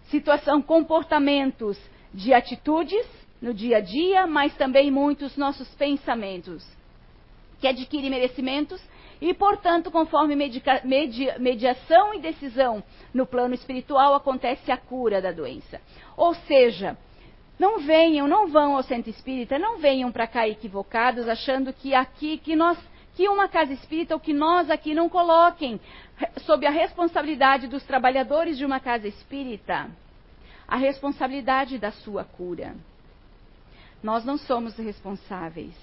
situação, comportamentos de atitudes no dia a dia, mas também muitos nossos pensamentos, que adquirem merecimentos e, portanto, conforme medica, media, mediação e decisão no plano espiritual, acontece a cura da doença. Ou seja, não venham, não vão ao centro espírita, não venham para cá equivocados, achando que aqui, que nós que uma casa espírita, ou que nós aqui não coloquem sob a responsabilidade dos trabalhadores de uma casa espírita a responsabilidade da sua cura. Nós não somos responsáveis.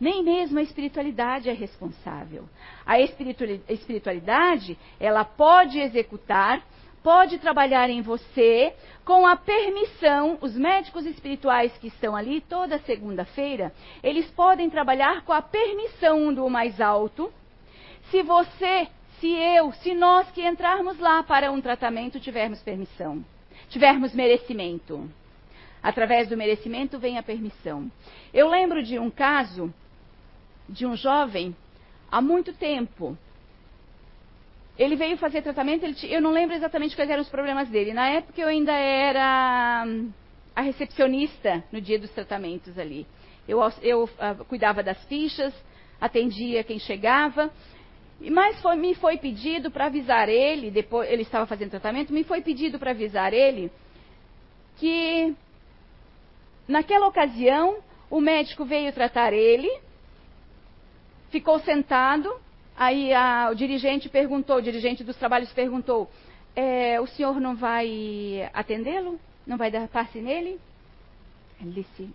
Nem mesmo a espiritualidade é responsável. A espiritualidade, ela pode executar pode trabalhar em você com a permissão, os médicos espirituais que estão ali toda segunda-feira, eles podem trabalhar com a permissão do mais alto. Se você, se eu, se nós que entrarmos lá para um tratamento tivermos permissão, tivermos merecimento. Através do merecimento vem a permissão. Eu lembro de um caso de um jovem há muito tempo, ele veio fazer tratamento, ele, eu não lembro exatamente quais eram os problemas dele. Na época eu ainda era hum, a recepcionista no dia dos tratamentos ali. Eu, eu uh, cuidava das fichas, atendia quem chegava. Mas foi, me foi pedido para avisar ele, depois ele estava fazendo tratamento, me foi pedido para avisar ele que naquela ocasião o médico veio tratar ele, ficou sentado, Aí a, o dirigente perguntou, o dirigente dos trabalhos perguntou: é, o senhor não vai atendê-lo? Não vai dar passe nele? Ele disse: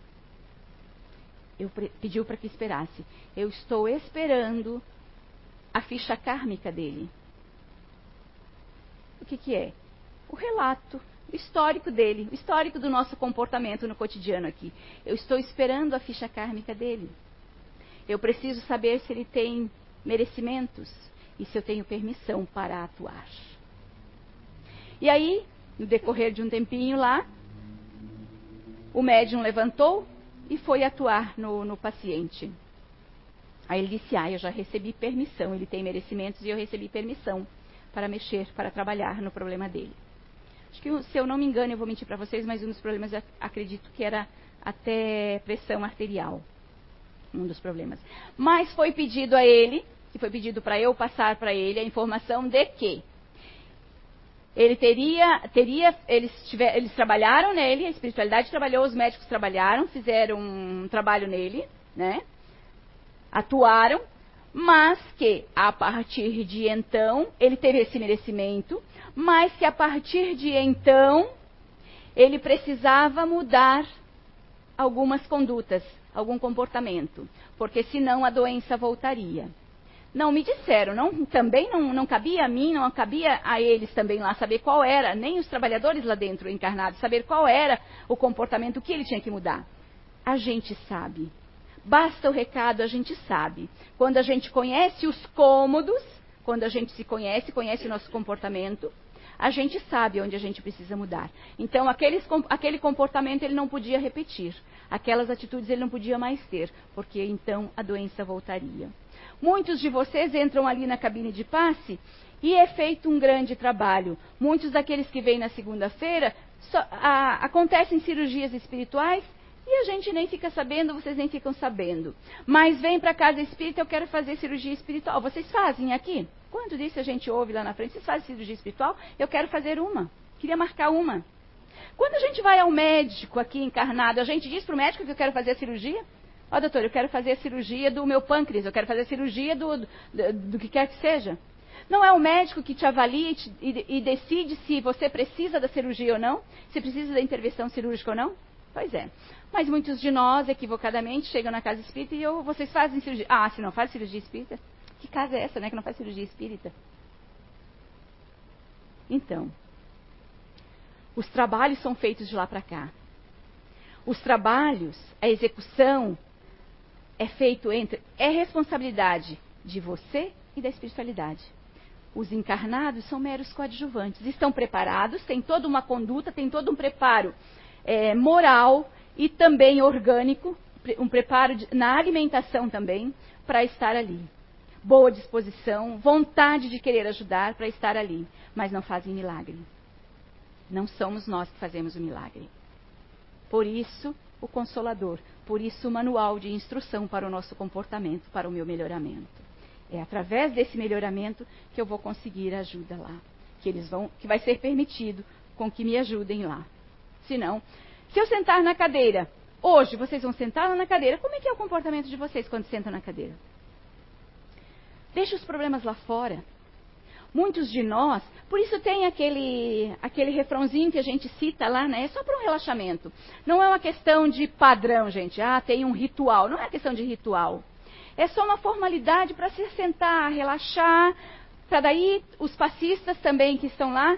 eu pediu para que esperasse. Eu estou esperando a ficha kármica dele. que, que é? O relato, o histórico dele, o histórico do nosso comportamento no cotidiano aqui. Eu estou esperando a ficha kármica dele. Eu preciso saber se ele tem merecimentos e se eu tenho permissão para atuar. E aí, no decorrer de um tempinho lá, o médium levantou e foi atuar no, no paciente. Aí ele disse: Ah, eu já recebi permissão, ele tem merecimentos e eu recebi permissão para mexer, para trabalhar no problema dele. Acho que, se eu não me engano, eu vou mentir para vocês, mas um dos problemas, acredito que era até pressão arterial. Um dos problemas. Mas foi pedido a ele, que foi pedido para eu passar para ele a informação de que ele teria, teria eles, tiver, eles trabalharam nele, a espiritualidade trabalhou, os médicos trabalharam, fizeram um trabalho nele, né? Atuaram, mas que a partir de então ele teve esse merecimento, mas que a partir de então ele precisava mudar algumas condutas, algum comportamento, porque senão a doença voltaria. Não me disseram, não, também não, não cabia a mim, não cabia a eles também lá saber qual era, nem os trabalhadores lá dentro encarnados, saber qual era o comportamento, que ele tinha que mudar. A gente sabe. Basta o recado, a gente sabe. Quando a gente conhece os cômodos, quando a gente se conhece, conhece o nosso comportamento, a gente sabe onde a gente precisa mudar. Então, aqueles, aquele comportamento ele não podia repetir. Aquelas atitudes ele não podia mais ter, porque então a doença voltaria. Muitos de vocês entram ali na cabine de passe e é feito um grande trabalho. Muitos daqueles que vêm na segunda-feira acontecem cirurgias espirituais e a gente nem fica sabendo, vocês nem ficam sabendo. Mas vem para casa espírita, eu quero fazer cirurgia espiritual. Vocês fazem aqui? Quando disse a gente ouve lá na frente, vocês fazem cirurgia espiritual? Eu quero fazer uma. Queria marcar uma. Quando a gente vai ao médico aqui encarnado, a gente diz para o médico que eu quero fazer a cirurgia? Ó, oh, doutor, eu quero fazer a cirurgia do meu pâncreas, eu quero fazer a cirurgia do, do, do que quer que seja. Não é o médico que te avalia e, te, e, e, decide se você precisa da cirurgia ou não, se precisa da intervenção cirúrgica ou não? Pois é. Mas muitos de nós, equivocadamente, chegam na casa espírita e eu, vocês fazem cirurgia. Ah, se não faz cirurgia espírita? Que casa é essa, né, que não faz cirurgia espírita? Então, os trabalhos são feitos de lá para cá. Os trabalhos, a execução, é feito entre. É responsabilidade de você e da espiritualidade. Os encarnados são meros coadjuvantes. Estão preparados, têm toda uma conduta, têm todo um preparo é, moral e também orgânico, um preparo de, na alimentação também, para estar ali. Boa disposição, vontade de querer ajudar para estar ali, mas não fazem milagre. Não somos nós que fazemos o milagre. Por isso, o Consolador, por isso o manual de instrução para o nosso comportamento, para o meu melhoramento. É através desse melhoramento que eu vou conseguir ajuda lá, que eles vão, que vai ser permitido com que me ajudem lá. Senão, se eu sentar na cadeira, hoje vocês vão sentar na cadeira, como é que é o comportamento de vocês quando sentam na cadeira? Deixa os problemas lá fora. Muitos de nós, por isso tem aquele, aquele refrãozinho que a gente cita lá, né? É só para um relaxamento. Não é uma questão de padrão, gente. Ah, tem um ritual. Não é questão de ritual. É só uma formalidade para se sentar, relaxar, para daí os passistas também que estão lá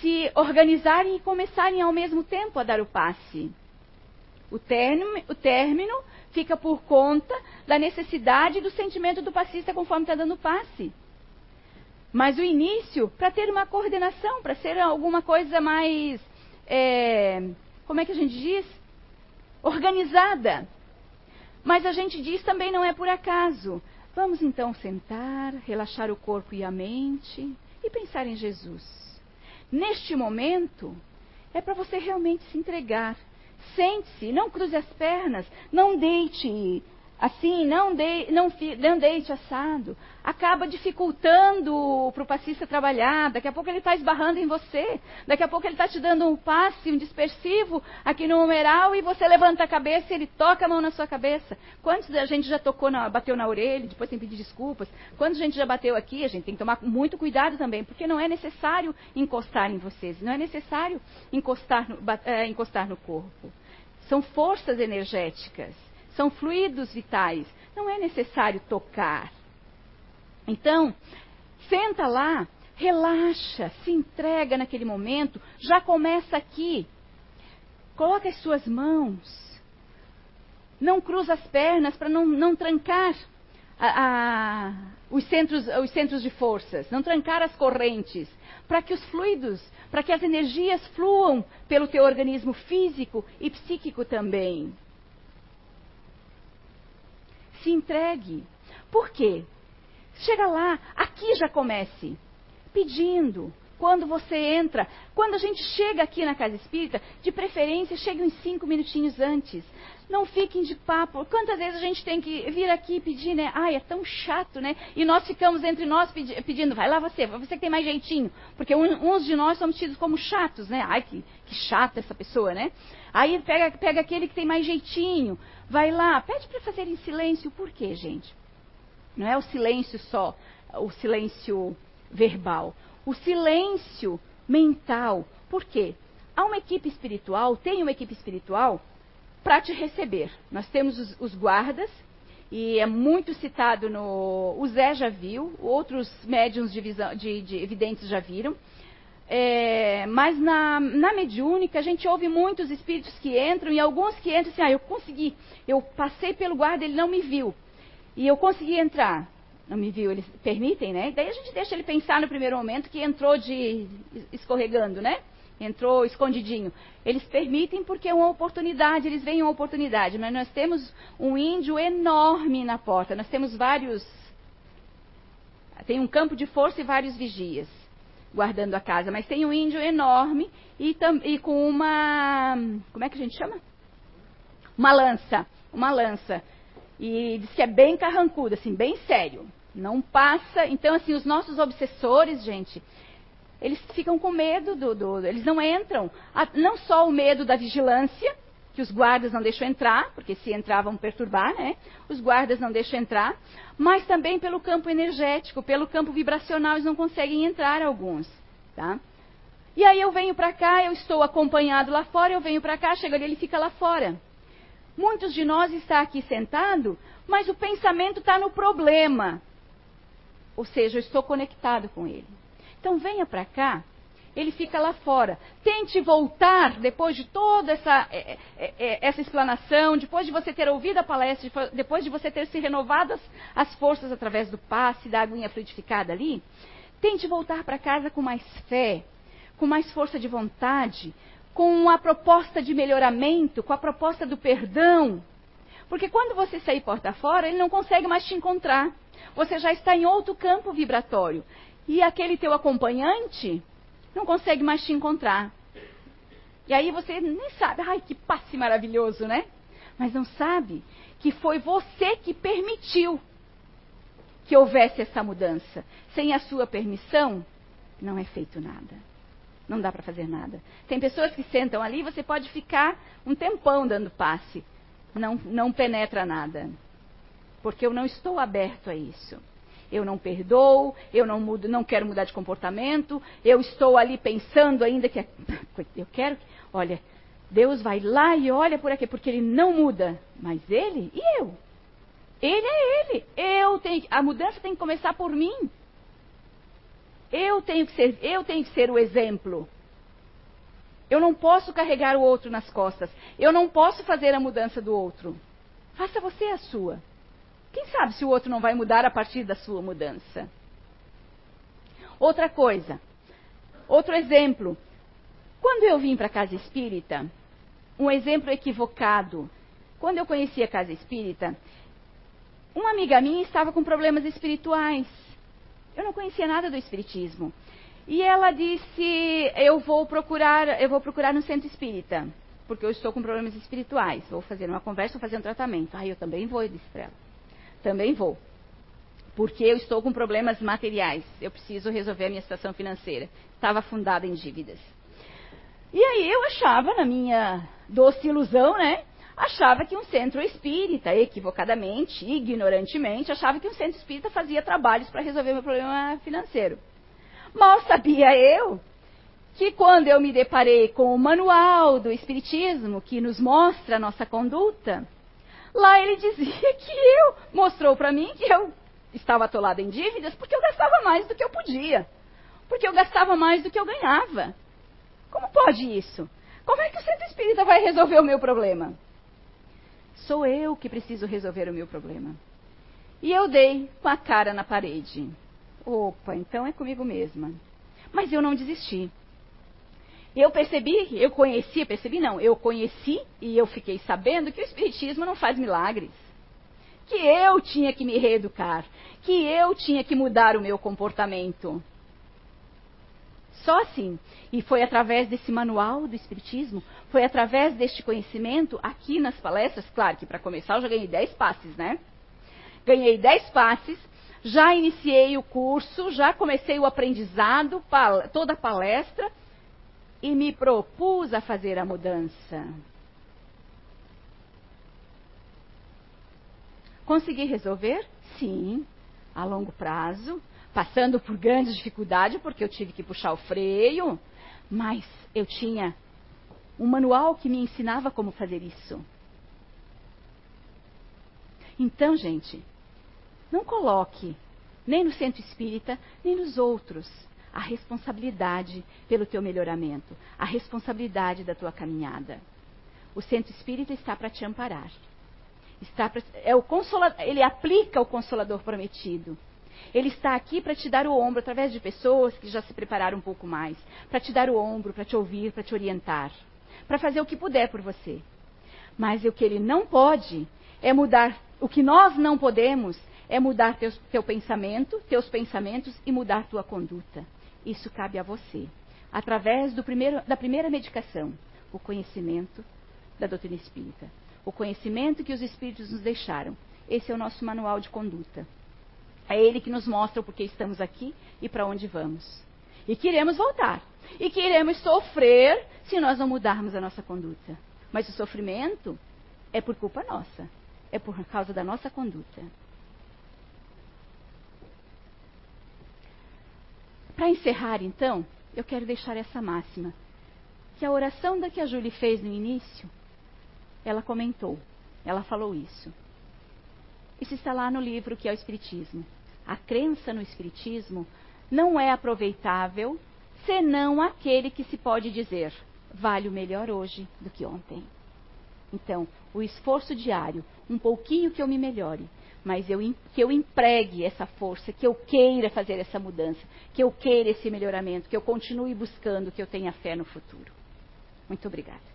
se organizarem e começarem ao mesmo tempo a dar o passe. O término, o término fica por conta da necessidade do sentimento do passista conforme está dando o passe. Mas o início, para ter uma coordenação, para ser alguma coisa mais. É, como é que a gente diz? Organizada. Mas a gente diz também não é por acaso. Vamos então sentar, relaxar o corpo e a mente e pensar em Jesus. Neste momento, é para você realmente se entregar. Sente-se, não cruze as pernas, não deite assim, não, de, não, não deite assado, acaba dificultando para o passista trabalhar, daqui a pouco ele está esbarrando em você, daqui a pouco ele está te dando um passe, um dispersivo aqui no numeral e você levanta a cabeça e ele toca a mão na sua cabeça. Quantos a gente já tocou, na, bateu na orelha, depois tem que pedir desculpas? Quantos a gente já bateu aqui? A gente tem que tomar muito cuidado também, porque não é necessário encostar em vocês, não é necessário encostar no, é, encostar no corpo. São forças energéticas são fluidos vitais. Não é necessário tocar. Então, senta lá, Relaxa, se entrega naquele momento, já começa aqui. Coloca as suas mãos. Não cruza as pernas para não, não trancar a, a, os, centros, os centros de forças, não trancar as correntes, para que os fluidos, para que as energias fluam pelo teu organismo físico e psíquico também. Se entregue. Por quê? Chega lá, aqui já comece, pedindo. Quando você entra, quando a gente chega aqui na casa espírita, de preferência, chegue uns cinco minutinhos antes. Não fiquem de papo. Quantas vezes a gente tem que vir aqui pedir, né? Ai, é tão chato, né? E nós ficamos entre nós pedi pedindo, vai lá você, você que tem mais jeitinho. Porque um, uns de nós somos tidos como chatos, né? Ai, que, que chata essa pessoa, né? Aí pega, pega aquele que tem mais jeitinho, vai lá, pede para fazer em silêncio. Por quê, gente? Não é o silêncio só, o silêncio verbal. O silêncio mental. Por quê? Há uma equipe espiritual, tem uma equipe espiritual para te receber. Nós temos os, os, guardas, e é muito citado no. O Zé já viu, outros médiums de, visão, de, de evidentes já viram. É, mas na, na mediúnica a gente ouve muitos espíritos que entram e alguns que entram assim, ah, eu consegui, eu passei pelo guarda, ele não me viu. E eu consegui entrar. Não me viu, eles permitem, né? Daí a gente deixa ele pensar no primeiro momento que entrou de escorregando, né? entrou escondidinho. Eles permitem porque é uma oportunidade, eles veem uma oportunidade. Mas nós temos um índio enorme na porta. Nós temos vários. Tem um campo de força e vários vigias guardando a casa. Mas tem um índio enorme e, e com uma. Como é que a gente chama? Uma lança. Uma lança. E diz que é bem carrancudo, assim, bem sério. Não passa. Então, assim, os nossos obsessores, gente, eles ficam com medo do, do eles não entram. não só o medo da vigilância, que os guardas não deixam entrar, porque se entrar vão perturbar, né? Os guardas não deixam entrar, mas também pelo campo energético, pelo campo vibracional, eles não conseguem entrar alguns, tá? E aí eu venho para cá, eu estou acompanhado lá fora, eu venho para cá, chega ali, ele fica lá fora. Muitos de nós está aqui sentado, mas o pensamento está no problema. Ou seja, eu estou conectado com ele. Então venha para cá, ele fica lá fora. Tente voltar depois de toda essa, é, é, é, essa explanação, depois de você ter ouvido a palestra, depois de você ter se renovado as, as forças através do passe, da aguinha fluidificada ali. Tente voltar para casa com mais fé, com mais força de vontade, com a proposta de melhoramento, com a proposta do perdão. Porque quando você sair porta fora, ele não consegue mais te encontrar. Você já está em outro campo vibratório. E aquele teu acompanhante não consegue mais te encontrar. E aí você nem sabe, ai que passe maravilhoso, né? Mas não sabe que foi você que permitiu que houvesse essa mudança. Sem a sua permissão, não é feito nada. Não dá para fazer nada. Tem pessoas que sentam ali, você pode ficar um tempão dando passe. Não, não penetra nada. Porque eu não estou aberto a isso eu não perdoo, eu não mudo, não quero mudar de comportamento, eu estou ali pensando ainda que é, eu quero, olha, Deus vai lá e olha por aqui, porque ele não muda, mas ele e eu. Ele é ele. Eu tenho, a mudança tem que começar por mim. Eu tenho que ser, eu tenho que ser o exemplo. Eu não posso carregar o outro nas costas. Eu não posso fazer a mudança do outro. Faça você a sua. Quem sabe se o outro não vai mudar a partir da sua mudança? Outra coisa, outro exemplo. Quando eu vim para a casa espírita, um exemplo equivocado. Quando eu conheci a casa espírita, uma amiga minha estava com problemas espirituais. Eu não conhecia nada do espiritismo. E ela disse: "Eu vou procurar, eu vou procurar no centro espírita, porque eu estou com problemas espirituais. Vou fazer uma conversa, vou fazer um tratamento". Ah, eu também vou, eu disse para ela. Também vou. Porque eu estou com problemas materiais. Eu preciso resolver a minha situação financeira. Estava fundada em dívidas. E aí eu achava, na minha doce ilusão, né? Achava que um centro espírita, equivocadamente, ignorantemente, achava que um centro espírita fazia trabalhos para resolver meu problema financeiro. Mal sabia eu que quando eu me deparei com o manual do Espiritismo, que nos mostra a nossa conduta, Lá ele dizia que eu, mostrou para mim que eu estava atolada em dívidas porque eu gastava mais do que eu podia. porque eu gastava mais do que eu ganhava. Como pode isso? Como é que o centro espírita vai resolver o meu problema? Sou eu que preciso resolver o meu problema. E eu dei com a cara na parede. Opa, então é comigo mesma. Mas eu não desisti. Eu percebi, eu conheci, percebi não, eu conheci e eu fiquei sabendo que o Espiritismo não faz milagres. Que eu tinha que me reeducar, que eu tinha que mudar o meu comportamento. Só assim. E foi através desse manual do Espiritismo, foi através deste conhecimento, aqui nas palestras, claro que para começar eu já ganhei 10 passes, né? Ganhei 10 passes, já iniciei o curso, já comecei o aprendizado, toda a palestra, e me propus a fazer a mudança. Consegui resolver? Sim, a longo prazo, passando por grandes dificuldades, porque eu tive que puxar o freio, mas eu tinha um manual que me ensinava como fazer isso. Então, gente, não coloque nem no centro espírita, nem nos outros a responsabilidade pelo teu melhoramento, a responsabilidade da tua caminhada. O centro espírita está para te amparar. Está pra, é o consolador, ele aplica o consolador prometido. Ele está aqui para te dar o ombro através de pessoas que já se prepararam um pouco mais, para te dar o ombro, para te ouvir, para te orientar, para fazer o que puder por você. Mas o que ele não pode é mudar, o que nós não podemos é mudar teus, teu pensamento, teus pensamentos e mudar tua conduta. Isso cabe a você, através primeiro, da primeira medicação, o conhecimento da doutrina espírita, o conhecimento que os espíritos nos deixaram. Esse é o nosso manual de conduta. É ele que nos mostra o porquê estamos aqui e para onde vamos. E que iremos voltar. E que iremos sofrer se nós não mudarmos a nossa conduta. Mas o sofrimento é por culpa nossa. É por causa da nossa conduta. Para encerrar, então, eu quero deixar essa máxima. Que a oração da que a Júlia fez no início, ela comentou, ela falou isso. Isso está lá no livro que é o Espiritismo. A crença no Espiritismo não é aproveitável senão aquele que se pode dizer vale o melhor hoje do que ontem. Então, o esforço diário, um pouquinho que eu me melhore, mas eu, que eu empregue essa força, que eu queira fazer essa mudança, que eu queira esse melhoramento, que eu continue buscando, que eu tenha fé no futuro. Muito obrigada.